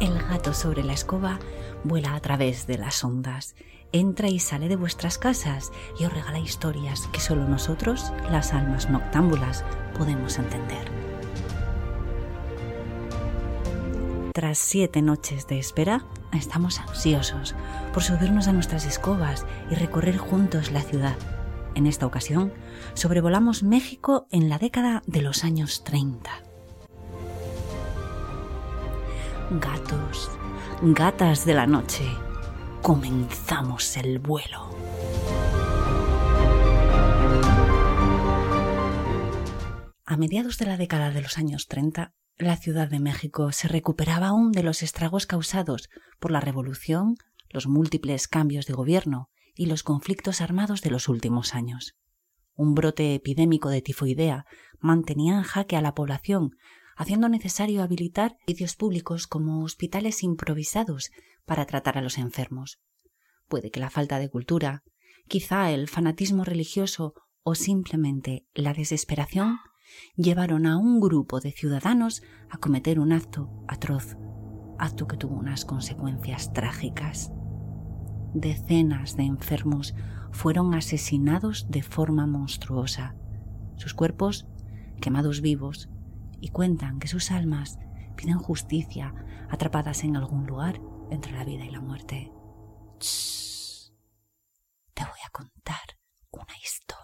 El gato sobre la escoba vuela a través de las ondas, entra y sale de vuestras casas y os regala historias que solo nosotros, las almas noctámbulas, podemos entender. Tras siete noches de espera, estamos ansiosos por subirnos a nuestras escobas y recorrer juntos la ciudad. En esta ocasión, sobrevolamos México en la década de los años 30. Gatos, gatas de la noche, comenzamos el vuelo. A mediados de la década de los años 30, la Ciudad de México se recuperaba aún de los estragos causados por la revolución, los múltiples cambios de gobierno y los conflictos armados de los últimos años. Un brote epidémico de tifoidea mantenía en jaque a la población haciendo necesario habilitar sitios públicos como hospitales improvisados para tratar a los enfermos. Puede que la falta de cultura, quizá el fanatismo religioso o simplemente la desesperación llevaron a un grupo de ciudadanos a cometer un acto atroz, acto que tuvo unas consecuencias trágicas. Decenas de enfermos fueron asesinados de forma monstruosa, sus cuerpos quemados vivos y cuentan que sus almas piden justicia atrapadas en algún lugar entre la vida y la muerte. te voy a contar una historia.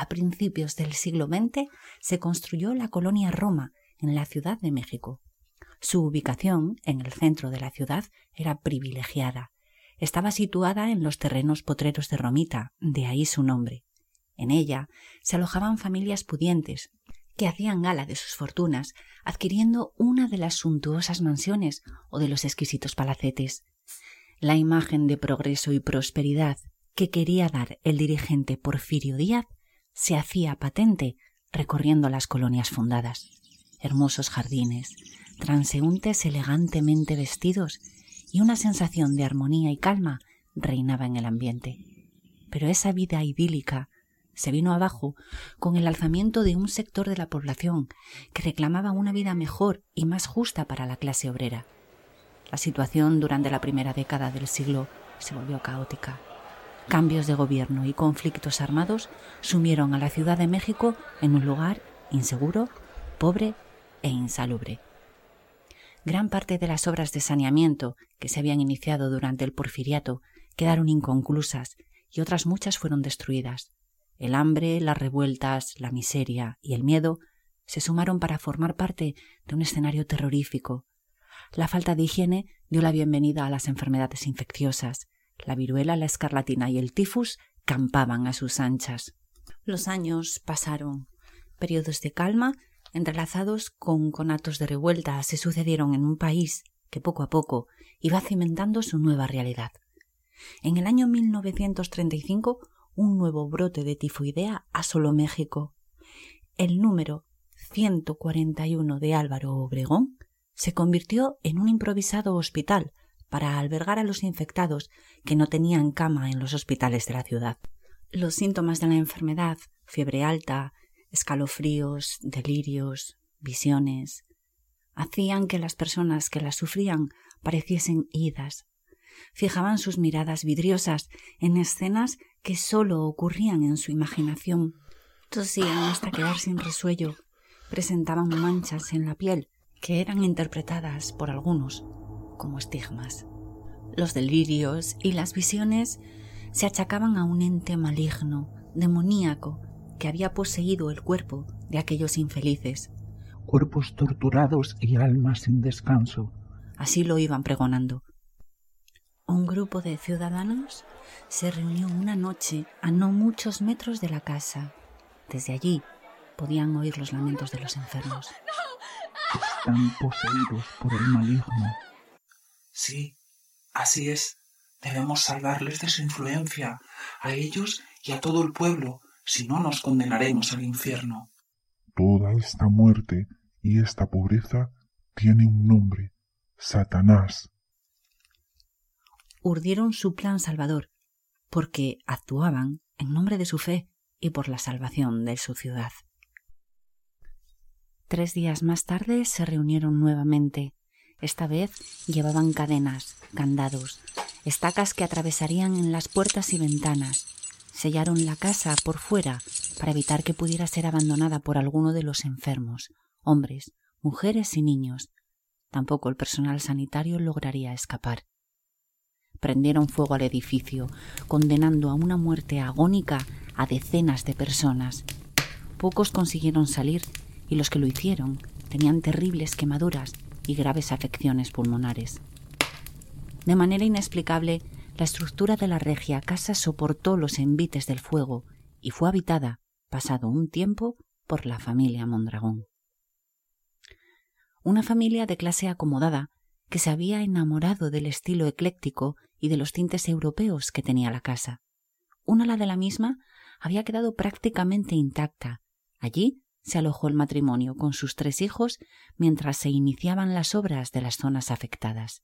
A principios del siglo XX se construyó la colonia Roma en la Ciudad de México. Su ubicación en el centro de la ciudad era privilegiada. Estaba situada en los terrenos potreros de Romita, de ahí su nombre. En ella se alojaban familias pudientes, que hacían gala de sus fortunas, adquiriendo una de las suntuosas mansiones o de los exquisitos palacetes. La imagen de progreso y prosperidad que quería dar el dirigente Porfirio Díaz se hacía patente recorriendo las colonias fundadas. Hermosos jardines, transeúntes elegantemente vestidos y una sensación de armonía y calma reinaba en el ambiente. Pero esa vida idílica se vino abajo con el alzamiento de un sector de la población que reclamaba una vida mejor y más justa para la clase obrera. La situación durante la primera década del siglo se volvió caótica. Cambios de gobierno y conflictos armados sumieron a la Ciudad de México en un lugar inseguro, pobre e insalubre. Gran parte de las obras de saneamiento que se habían iniciado durante el porfiriato quedaron inconclusas y otras muchas fueron destruidas. El hambre, las revueltas, la miseria y el miedo se sumaron para formar parte de un escenario terrorífico. La falta de higiene dio la bienvenida a las enfermedades infecciosas. La viruela, la escarlatina y el tifus campaban a sus anchas. Los años pasaron. Periodos de calma, entrelazados con conatos de revuelta, se sucedieron en un país que poco a poco iba cimentando su nueva realidad. En el año 1935 un nuevo brote de tifoidea asoló México. El número 141 de Álvaro Obregón se convirtió en un improvisado hospital para albergar a los infectados que no tenían cama en los hospitales de la ciudad. Los síntomas de la enfermedad, fiebre alta, escalofríos, delirios, visiones, hacían que las personas que la sufrían pareciesen idas. Fijaban sus miradas vidriosas en escenas que sólo ocurrían en su imaginación. Tosían hasta quedar sin resuello. Presentaban manchas en la piel que eran interpretadas por algunos como estigmas. Los delirios y las visiones se achacaban a un ente maligno, demoníaco, que había poseído el cuerpo de aquellos infelices. Cuerpos torturados y almas sin descanso. Así lo iban pregonando. Un grupo de ciudadanos se reunió una noche a no muchos metros de la casa. Desde allí podían oír los lamentos de los enfermos. Están poseídos por el maligno. Sí, así es. Debemos salvarles de su influencia, a ellos y a todo el pueblo, si no nos condenaremos al infierno. Toda esta muerte y esta pobreza tiene un nombre, Satanás. urdieron su plan salvador, porque actuaban en nombre de su fe y por la salvación de su ciudad. Tres días más tarde se reunieron nuevamente. Esta vez llevaban cadenas, candados, estacas que atravesarían en las puertas y ventanas. Sellaron la casa por fuera para evitar que pudiera ser abandonada por alguno de los enfermos, hombres, mujeres y niños. Tampoco el personal sanitario lograría escapar. Prendieron fuego al edificio, condenando a una muerte agónica a decenas de personas. Pocos consiguieron salir y los que lo hicieron tenían terribles quemaduras y graves afecciones pulmonares. De manera inexplicable, la estructura de la regia casa soportó los envites del fuego y fue habitada, pasado un tiempo, por la familia Mondragón. Una familia de clase acomodada que se había enamorado del estilo ecléctico y de los tintes europeos que tenía la casa. Una ala de la misma había quedado prácticamente intacta. Allí se alojó el matrimonio con sus tres hijos mientras se iniciaban las obras de las zonas afectadas.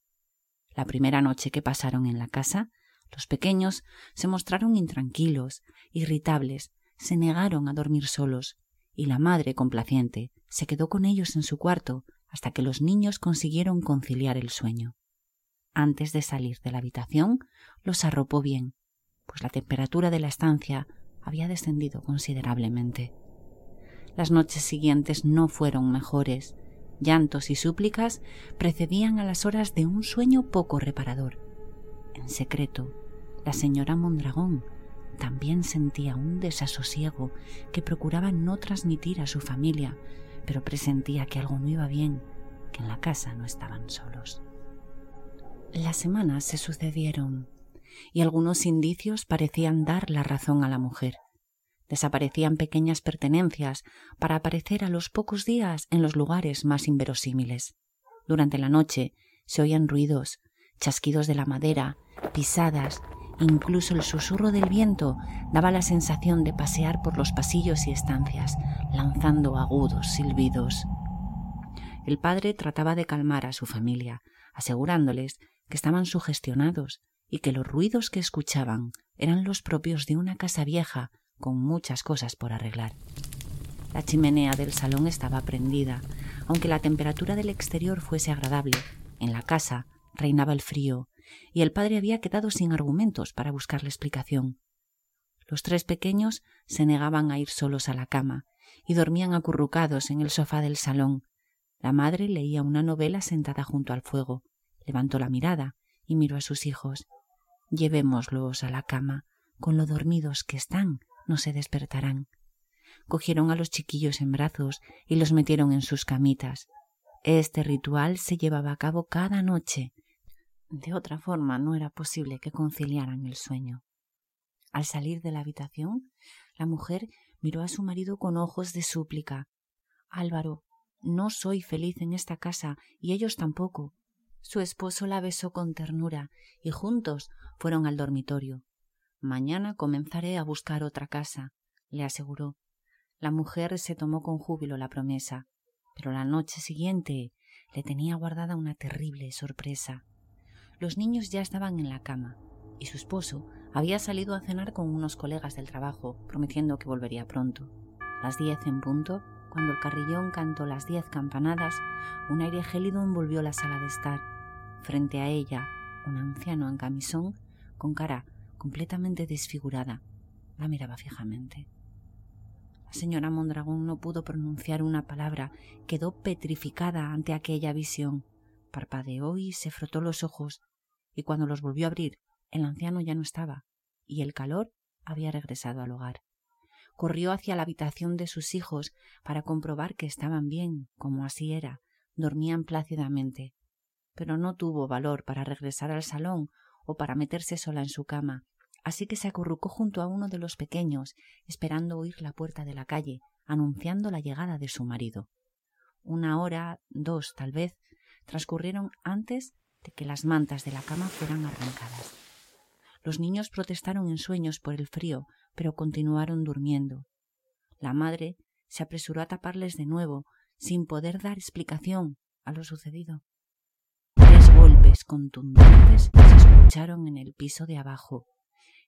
La primera noche que pasaron en la casa, los pequeños se mostraron intranquilos, irritables, se negaron a dormir solos, y la madre complaciente se quedó con ellos en su cuarto hasta que los niños consiguieron conciliar el sueño. Antes de salir de la habitación, los arropó bien, pues la temperatura de la estancia había descendido considerablemente. Las noches siguientes no fueron mejores. Llantos y súplicas precedían a las horas de un sueño poco reparador. En secreto, la señora Mondragón también sentía un desasosiego que procuraba no transmitir a su familia, pero presentía que algo no iba bien, que en la casa no estaban solos. Las semanas se sucedieron y algunos indicios parecían dar la razón a la mujer. Desaparecían pequeñas pertenencias para aparecer a los pocos días en los lugares más inverosímiles. Durante la noche se oían ruidos, chasquidos de la madera, pisadas, incluso el susurro del viento daba la sensación de pasear por los pasillos y estancias, lanzando agudos silbidos. El padre trataba de calmar a su familia, asegurándoles que estaban sugestionados y que los ruidos que escuchaban eran los propios de una casa vieja con muchas cosas por arreglar. La chimenea del salón estaba prendida, aunque la temperatura del exterior fuese agradable. En la casa reinaba el frío, y el padre había quedado sin argumentos para buscarle explicación. Los tres pequeños se negaban a ir solos a la cama y dormían acurrucados en el sofá del salón. La madre leía una novela sentada junto al fuego. Levantó la mirada y miró a sus hijos. Llevémoslos a la cama. Con lo dormidos que están, no se despertarán. Cogieron a los chiquillos en brazos y los metieron en sus camitas. Este ritual se llevaba a cabo cada noche. De otra forma no era posible que conciliaran el sueño. Al salir de la habitación, la mujer miró a su marido con ojos de súplica. Álvaro, no soy feliz en esta casa y ellos tampoco. Su esposo la besó con ternura y juntos fueron al dormitorio. Mañana comenzaré a buscar otra casa, le aseguró. La mujer se tomó con júbilo la promesa, pero la noche siguiente le tenía guardada una terrible sorpresa. Los niños ya estaban en la cama y su esposo había salido a cenar con unos colegas del trabajo, prometiendo que volvería pronto. Las diez en punto, cuando el carrillón cantó las diez campanadas, un aire gélido envolvió la sala de estar. Frente a ella, un anciano en camisón, con cara completamente desfigurada, la miraba fijamente. La señora Mondragón no pudo pronunciar una palabra, quedó petrificada ante aquella visión. Parpadeó y se frotó los ojos, y cuando los volvió a abrir, el anciano ya no estaba, y el calor había regresado al hogar. Corrió hacia la habitación de sus hijos para comprobar que estaban bien, como así era, dormían plácidamente, pero no tuvo valor para regresar al salón o para meterse sola en su cama, así que se acurrucó junto a uno de los pequeños, esperando oír la puerta de la calle, anunciando la llegada de su marido. Una hora, dos tal vez, transcurrieron antes de que las mantas de la cama fueran arrancadas. Los niños protestaron en sueños por el frío, pero continuaron durmiendo. La madre se apresuró a taparles de nuevo, sin poder dar explicación a lo sucedido. Tres golpes contundentes en el piso de abajo.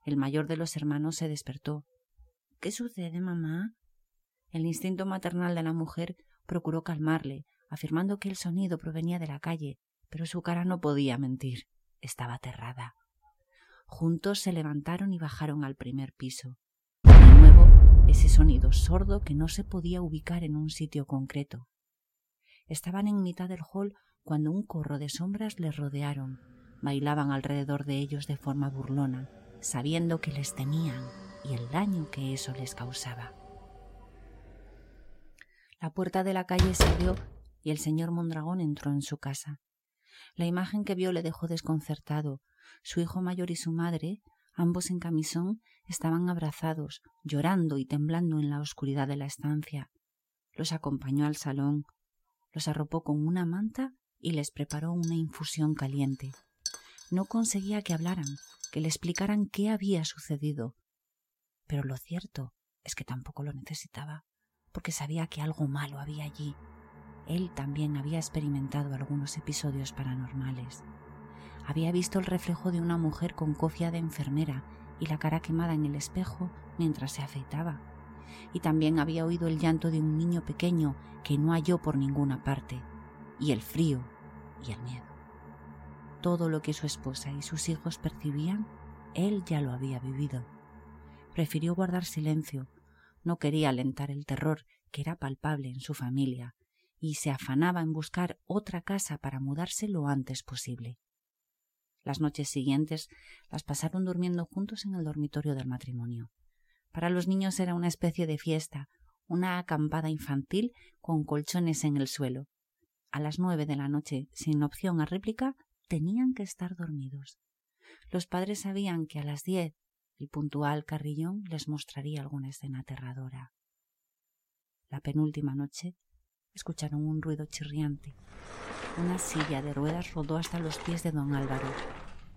El mayor de los hermanos se despertó. ¿Qué sucede, mamá? El instinto maternal de la mujer procuró calmarle, afirmando que el sonido provenía de la calle, pero su cara no podía mentir. Estaba aterrada. Juntos se levantaron y bajaron al primer piso. De nuevo, ese sonido sordo que no se podía ubicar en un sitio concreto. Estaban en mitad del hall cuando un corro de sombras les rodearon. Bailaban alrededor de ellos de forma burlona, sabiendo que les temían y el daño que eso les causaba. La puerta de la calle se abrió y el señor Mondragón entró en su casa. La imagen que vio le dejó desconcertado. Su hijo mayor y su madre, ambos en camisón, estaban abrazados, llorando y temblando en la oscuridad de la estancia. Los acompañó al salón, los arropó con una manta y les preparó una infusión caliente. No conseguía que hablaran, que le explicaran qué había sucedido. Pero lo cierto es que tampoco lo necesitaba porque sabía que algo malo había allí. Él también había experimentado algunos episodios paranormales. Había visto el reflejo de una mujer con cofia de enfermera y la cara quemada en el espejo mientras se afeitaba. Y también había oído el llanto de un niño pequeño que no halló por ninguna parte, y el frío y el miedo. Todo lo que su esposa y sus hijos percibían, él ya lo había vivido. Prefirió guardar silencio no quería alentar el terror que era palpable en su familia y se afanaba en buscar otra casa para mudarse lo antes posible. Las noches siguientes las pasaron durmiendo juntos en el dormitorio del matrimonio. Para los niños era una especie de fiesta, una acampada infantil con colchones en el suelo. A las nueve de la noche, sin opción a réplica, tenían que estar dormidos. Los padres sabían que a las diez el puntual carrillón les mostraría alguna escena aterradora. La penúltima noche escucharon un ruido chirriante. Una silla de ruedas rodó hasta los pies de don Álvaro.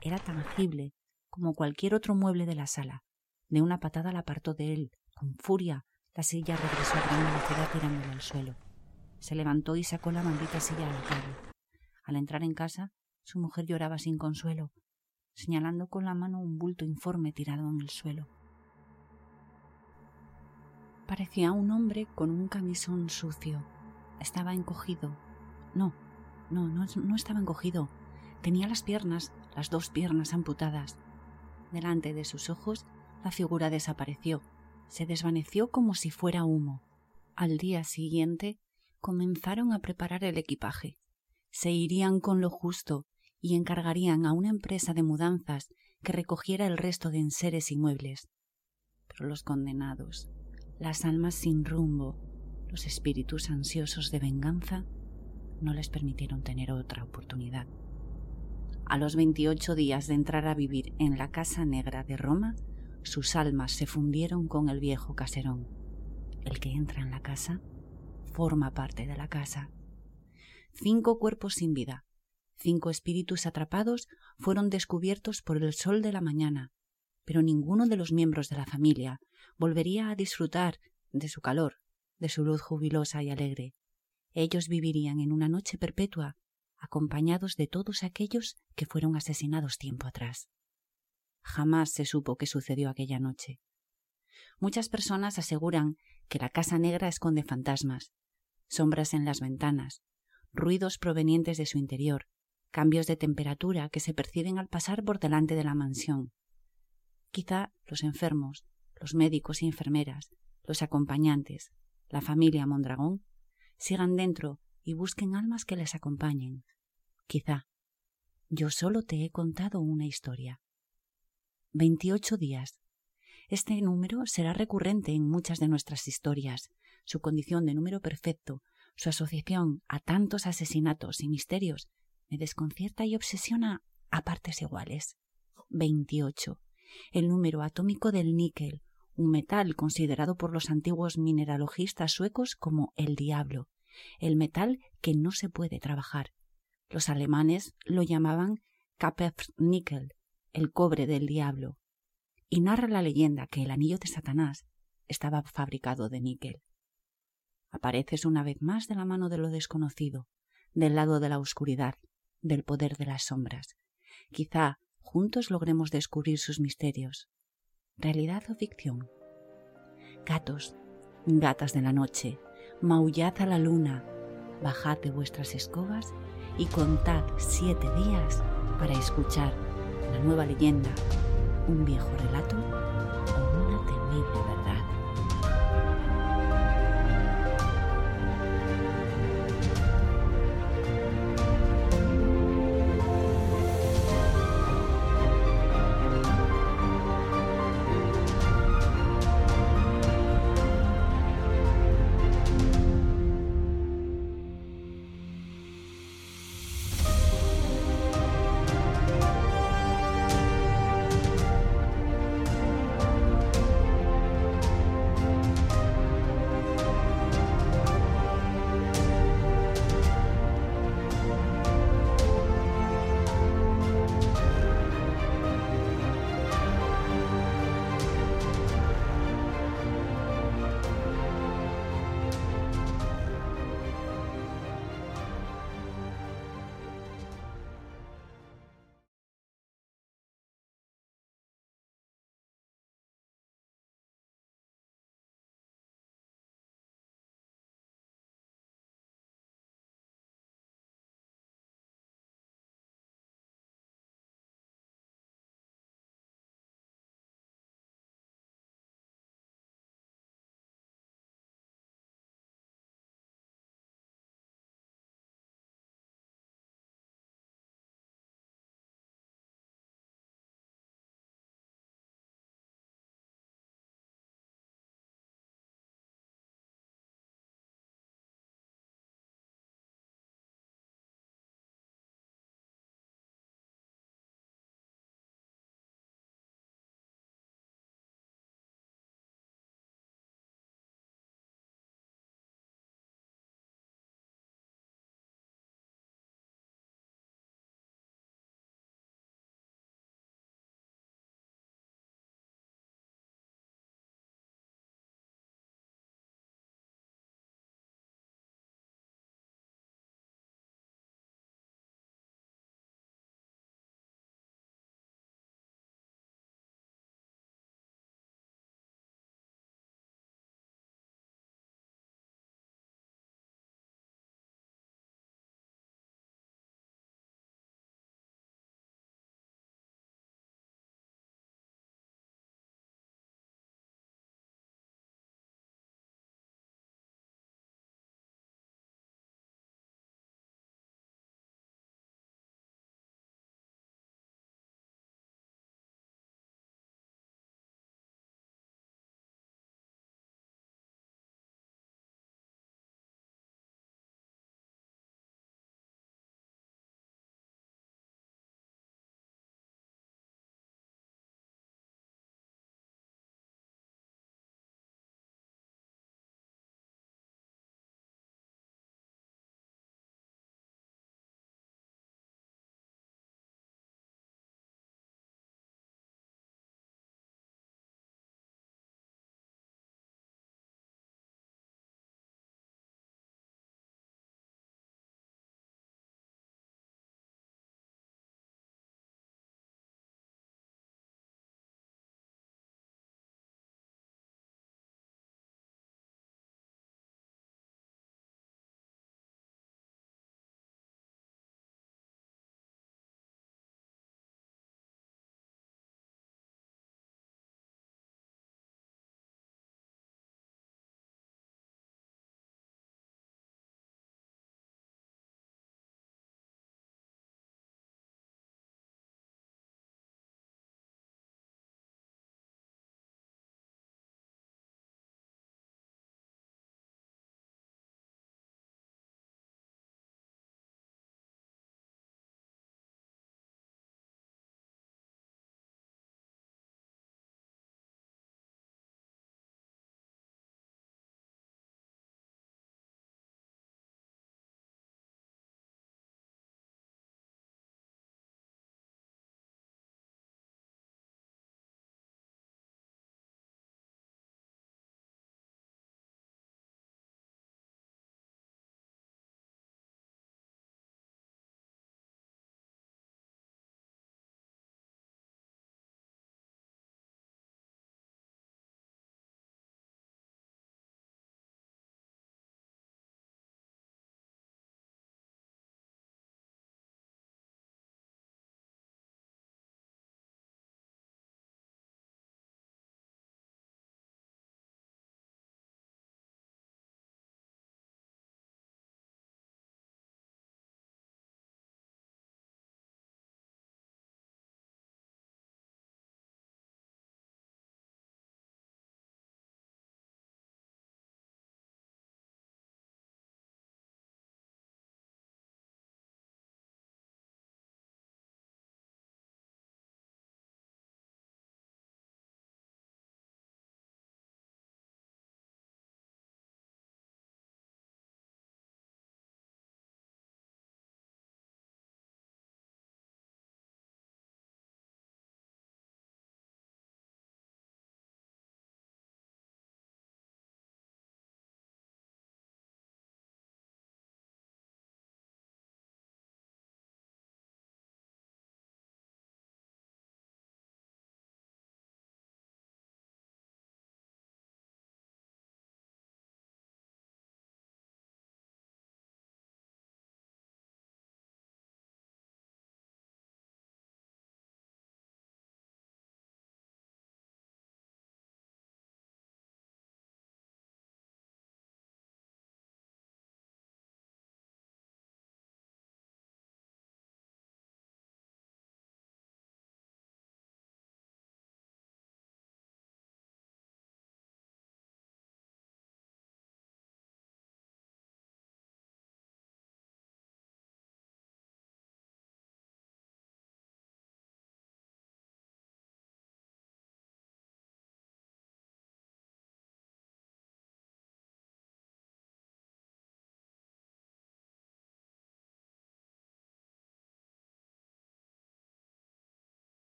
Era tangible como cualquier otro mueble de la sala. De una patada la apartó de él. Con furia, la silla regresó a gran velocidad tirándole al suelo. Se levantó y sacó la maldita silla a la calle. Al entrar en casa, su mujer lloraba sin consuelo señalando con la mano un bulto informe tirado en el suelo. Parecía un hombre con un camisón sucio. Estaba encogido. No, no, no, no estaba encogido. Tenía las piernas, las dos piernas amputadas. Delante de sus ojos, la figura desapareció. Se desvaneció como si fuera humo. Al día siguiente, comenzaron a preparar el equipaje. Se irían con lo justo y encargarían a una empresa de mudanzas que recogiera el resto de enseres y muebles. Pero los condenados, las almas sin rumbo, los espíritus ansiosos de venganza, no les permitieron tener otra oportunidad. A los veintiocho días de entrar a vivir en la Casa Negra de Roma, sus almas se fundieron con el viejo caserón. El que entra en la casa forma parte de la casa. Cinco cuerpos sin vida, Cinco espíritus atrapados fueron descubiertos por el sol de la mañana, pero ninguno de los miembros de la familia volvería a disfrutar de su calor, de su luz jubilosa y alegre. Ellos vivirían en una noche perpetua, acompañados de todos aquellos que fueron asesinados tiempo atrás. Jamás se supo qué sucedió aquella noche. Muchas personas aseguran que la casa negra esconde fantasmas, sombras en las ventanas, ruidos provenientes de su interior, cambios de temperatura que se perciben al pasar por delante de la mansión. Quizá los enfermos, los médicos y enfermeras, los acompañantes, la familia Mondragón, sigan dentro y busquen almas que les acompañen. Quizá. Yo solo te he contado una historia. Veintiocho días. Este número será recurrente en muchas de nuestras historias. Su condición de número perfecto, su asociación a tantos asesinatos y misterios me desconcierta y obsesiona a partes iguales. 28. El número atómico del níquel, un metal considerado por los antiguos mineralogistas suecos como el diablo, el metal que no se puede trabajar. Los alemanes lo llamaban Kapfernickel, el cobre del diablo. Y narra la leyenda que el anillo de Satanás estaba fabricado de níquel. Apareces una vez más de la mano de lo desconocido, del lado de la oscuridad, del poder de las sombras. Quizá juntos logremos descubrir sus misterios. ¿Realidad o ficción? Gatos, gatas de la noche, maullad a la luna, bajad de vuestras escobas y contad siete días para escuchar la nueva leyenda, un viejo relato o una temible verdad.